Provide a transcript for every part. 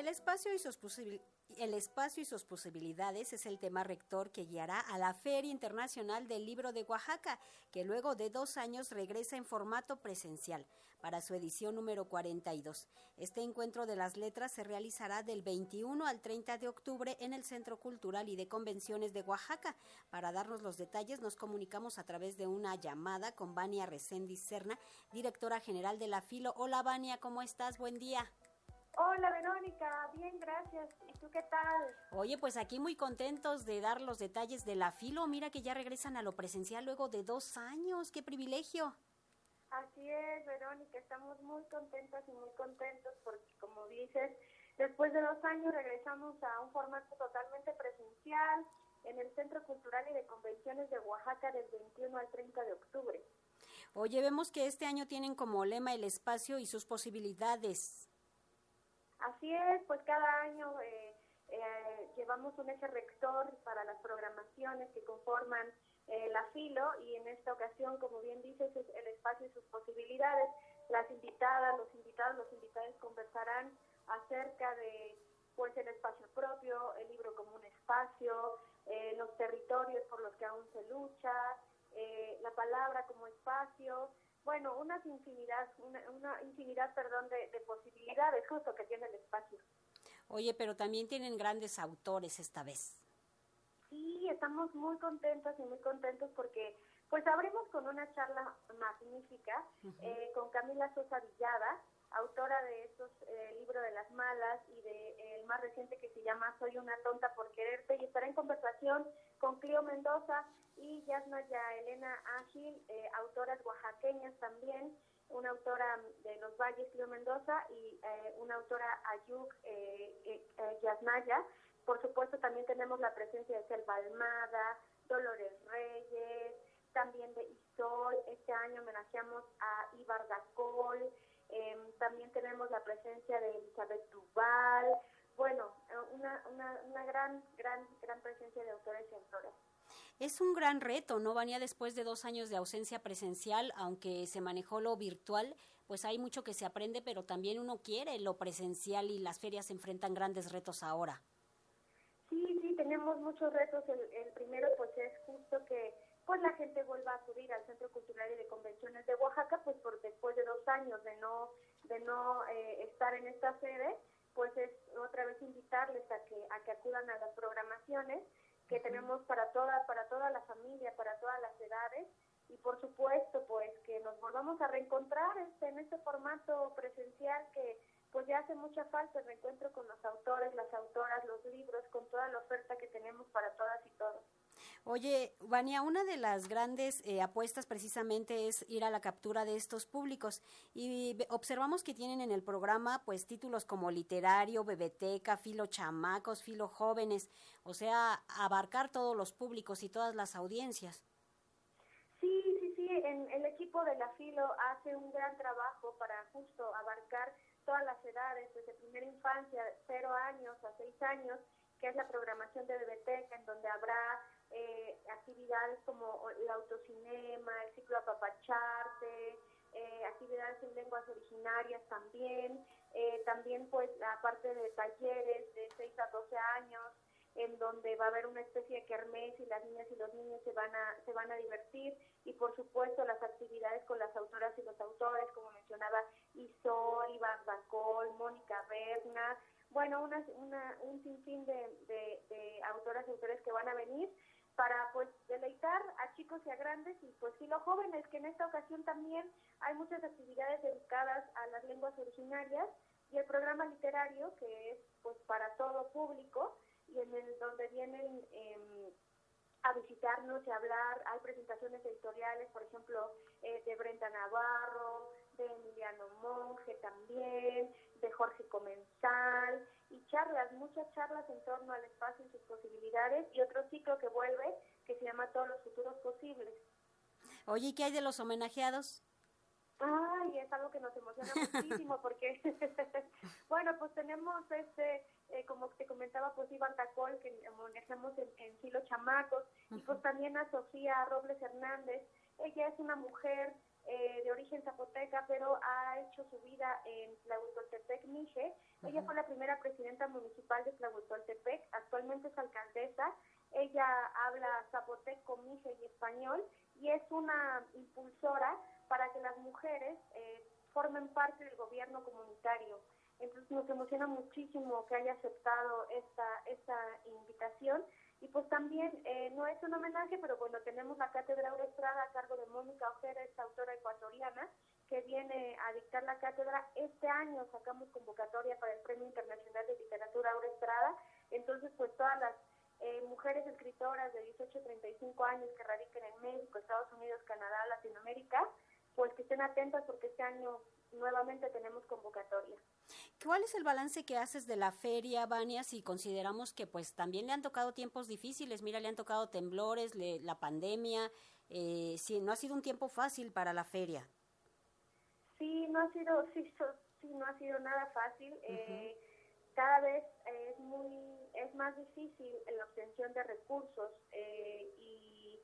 El espacio y sus el espacio y sus posibilidades es el tema rector que guiará a la Feria Internacional del Libro de Oaxaca, que luego de dos años regresa en formato presencial para su edición número 42. Este encuentro de las letras se realizará del 21 al 30 de octubre en el Centro Cultural y de Convenciones de Oaxaca. Para darnos los detalles nos comunicamos a través de una llamada con Vania Reséndiz Serna, directora general de la Filo. Hola Vania, ¿cómo estás? Buen día. Hola Verónica, bien, gracias. ¿Y tú qué tal? Oye, pues aquí muy contentos de dar los detalles de la filo. Mira que ya regresan a lo presencial luego de dos años. ¡Qué privilegio! Así es, Verónica, estamos muy contentas y muy contentos porque, como dices, después de dos años regresamos a un formato totalmente presencial en el Centro Cultural y de Convenciones de Oaxaca del 21 al 30 de octubre. Oye, vemos que este año tienen como lema el espacio y sus posibilidades. Así es, pues cada año eh, eh, llevamos un eje rector para las programaciones que conforman eh, la FILO y en esta ocasión, como bien dices, es el espacio y sus posibilidades. Las invitadas, los invitados, los invitados conversarán acerca de pues el espacio propio, el libro como un espacio, los territorios por los que aún se lucha, la palabra como espacio, bueno, una infinidad, una, infinidad, perdón, de, posibilidades justo que tiene el espacio. Oye, pero también tienen grandes autores esta vez. Sí, estamos muy contentos y muy contentos porque pues abrimos con una charla magnífica eh, con Camila Sosa Villada, autora de estos eh, libros de las malas y de el más reciente que se llama Soy una tonta por quererte y estará en conversación con Clio Mendoza y Yasnaya Elena Ágil, eh, autoras oaxaqueñas también, una autora de Los Valles, Clio Mendoza, y eh, una autora Ayuk eh, Yasnaya. Por supuesto también tenemos la presencia de Selva Almada, Dolores Reyes, también de Isol, este año homenajeamos a Ibar Dacol, también tenemos la presencia de Elizabeth Duval, bueno, eh, una, una, una gran, gran, gran presencia de autores y autoras. Es un gran reto, ¿no, Vania? Después de dos años de ausencia presencial, aunque se manejó lo virtual, pues hay mucho que se aprende, pero también uno quiere lo presencial y las ferias enfrentan grandes retos ahora. Sí, sí, tenemos muchos retos. El, el primero, pues, es justo que pues la gente vuelva a acudir al Centro Cultural y de Convenciones de Oaxaca, pues por después de años de no de no eh, estar en esta sede, pues es otra vez invitarles a que a que acudan a las programaciones que tenemos para toda para toda la familia, para todas las edades y por supuesto pues que nos volvamos a reencontrar este, en este formato presencial que pues ya hace mucha falta el reencuentro con los autores, las autoras, los libros, con toda la oferta que tenemos para todas y todos. Oye, Vania, una de las grandes eh, apuestas precisamente es ir a la captura de estos públicos y observamos que tienen en el programa pues títulos como literario, bebeteca, filo chamacos, filo jóvenes, o sea, abarcar todos los públicos y todas las audiencias. Sí, sí, sí, en, el equipo de la filo hace un gran trabajo para justo abarcar todas las edades, desde primera infancia, cero años a seis años, que es la programación de Bebeteca, en donde habrá eh, actividades como el autocinema, el ciclo apapacharte, eh, actividades en lenguas originarias también, eh, también pues aparte de talleres de 6 a 12 años, en donde va a haber una especie de kermés y las niñas y los niños se van a se van a divertir y por supuesto las actividades con las autoras y los autores como mencionaba Isol, Iván Bacol, Mónica Berna, bueno una, una, un sinfín de, de, de autoras y autores que van a venir para pues deleitar a chicos y a grandes y pues sí los jóvenes que en esta ocasión también hay muchas actividades dedicadas a las lenguas originarias y el programa literario que es pues para todo público y en el donde vienen eh, a visitarnos y a hablar. Hay presentaciones editoriales, por ejemplo, eh, de Brenda Navarro, de Emiliano Monge también, de Jorge Comensal, y charlas, muchas charlas en torno al espacio y sus posibilidades, y otro ciclo que vuelve que se llama Todos los futuros posibles. Oye, ¿y qué hay de los homenajeados? Ay, es algo que nos emociona muchísimo porque, bueno, pues tenemos este eh, como te comentaba, pues Iván Tacol, que manejamos en, en Filo Chamacos, y pues también a Sofía Robles Hernández. Ella es una mujer origen zapoteca, pero ha hecho su vida en Tlahuitoltepec, Mije. Ella fue la primera presidenta municipal de Tlahuitoltepec, actualmente es alcaldesa. Ella habla zapoteco, mije y español y es una impulsora para que las mujeres eh, formen parte del gobierno comunitario. Entonces nos emociona muchísimo que haya aceptado esta, esta invitación y pues también eh, no es un homenaje, pero bueno, tenemos la Cátedra Estrada a cargo de Mónica Ojera, esta autora ecuatoriana, que viene a dictar la cátedra. Este año sacamos convocatoria para el Premio Internacional de Literatura Aura Estrada, entonces pues todas las eh, mujeres escritoras de 18 a 35 años que radiquen en México, Estados Unidos, Canadá, Latinoamérica, estén atentas porque este año nuevamente tenemos convocatoria. ¿Cuál es el balance que haces de la feria, Vania, si consideramos que pues también le han tocado tiempos difíciles? Mira, le han tocado temblores, la pandemia, eh, sí, no ha sido un tiempo fácil para la feria. Sí, no ha sido, sí, sí no ha sido nada fácil. eh, cada vez es muy, es más difícil la obtención de recursos eh, y,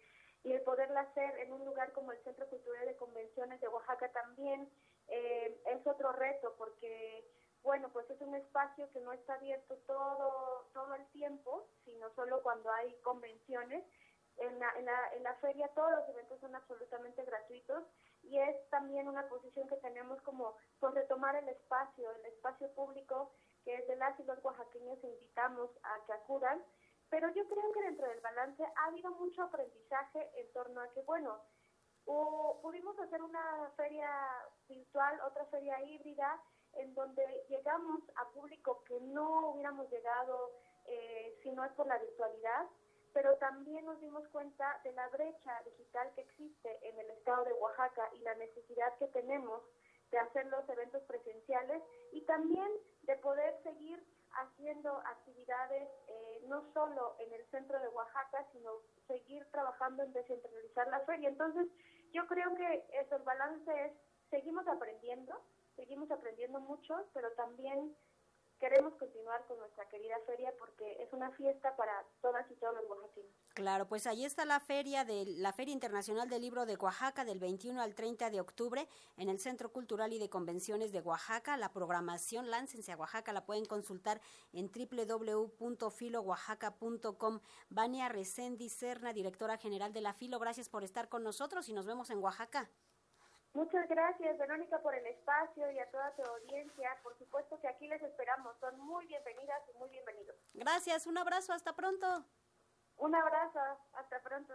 y el poderla hacer en un lugar como el Centro Cultural de Convenciones de Oaxaca también eh, es otro reto porque, bueno, pues es un espacio que no está abierto todo, todo el tiempo, sino solo cuando hay convenciones. En la, en, la, en la feria todos los eventos son absolutamente gratuitos y es también una posición que tenemos como por retomar el espacio, el espacio público que es de las y los oaxaqueños invitamos a que acudan, pero yo creo que dentro del balance ha habido mucho aprendizaje en torno a que, bueno, o pudimos hacer una feria virtual, otra feria híbrida, en donde llegamos a público que no hubiéramos llegado eh, si no es por la virtualidad, pero también nos dimos cuenta de la brecha digital que existe en el estado de Oaxaca y la necesidad que tenemos de hacer los eventos presenciales y también de poder seguir haciendo actividades eh, no solo en el centro de Oaxaca, sino seguir trabajando en descentralizar la feria. Entonces, yo creo que eso, el balance es, seguimos aprendiendo, seguimos aprendiendo mucho, pero también queremos continuar con nuestra querida feria porque es una fiesta para todas y todos los oaxaqueños. Claro, pues ahí está la feria de la Feria Internacional del Libro de Oaxaca del 21 al 30 de octubre en el Centro Cultural y de Convenciones de Oaxaca. La programación Láncense a Oaxaca la pueden consultar en www.filooaxaca.com. Vania Resendi Serna, directora general de la Filo, gracias por estar con nosotros y nos vemos en Oaxaca. Muchas gracias, Verónica, por el espacio y a toda tu audiencia. Por supuesto que aquí les esperamos. Son muy bienvenidas y muy bienvenidos. Gracias, un abrazo, hasta pronto. Un abrazo, hasta pronto.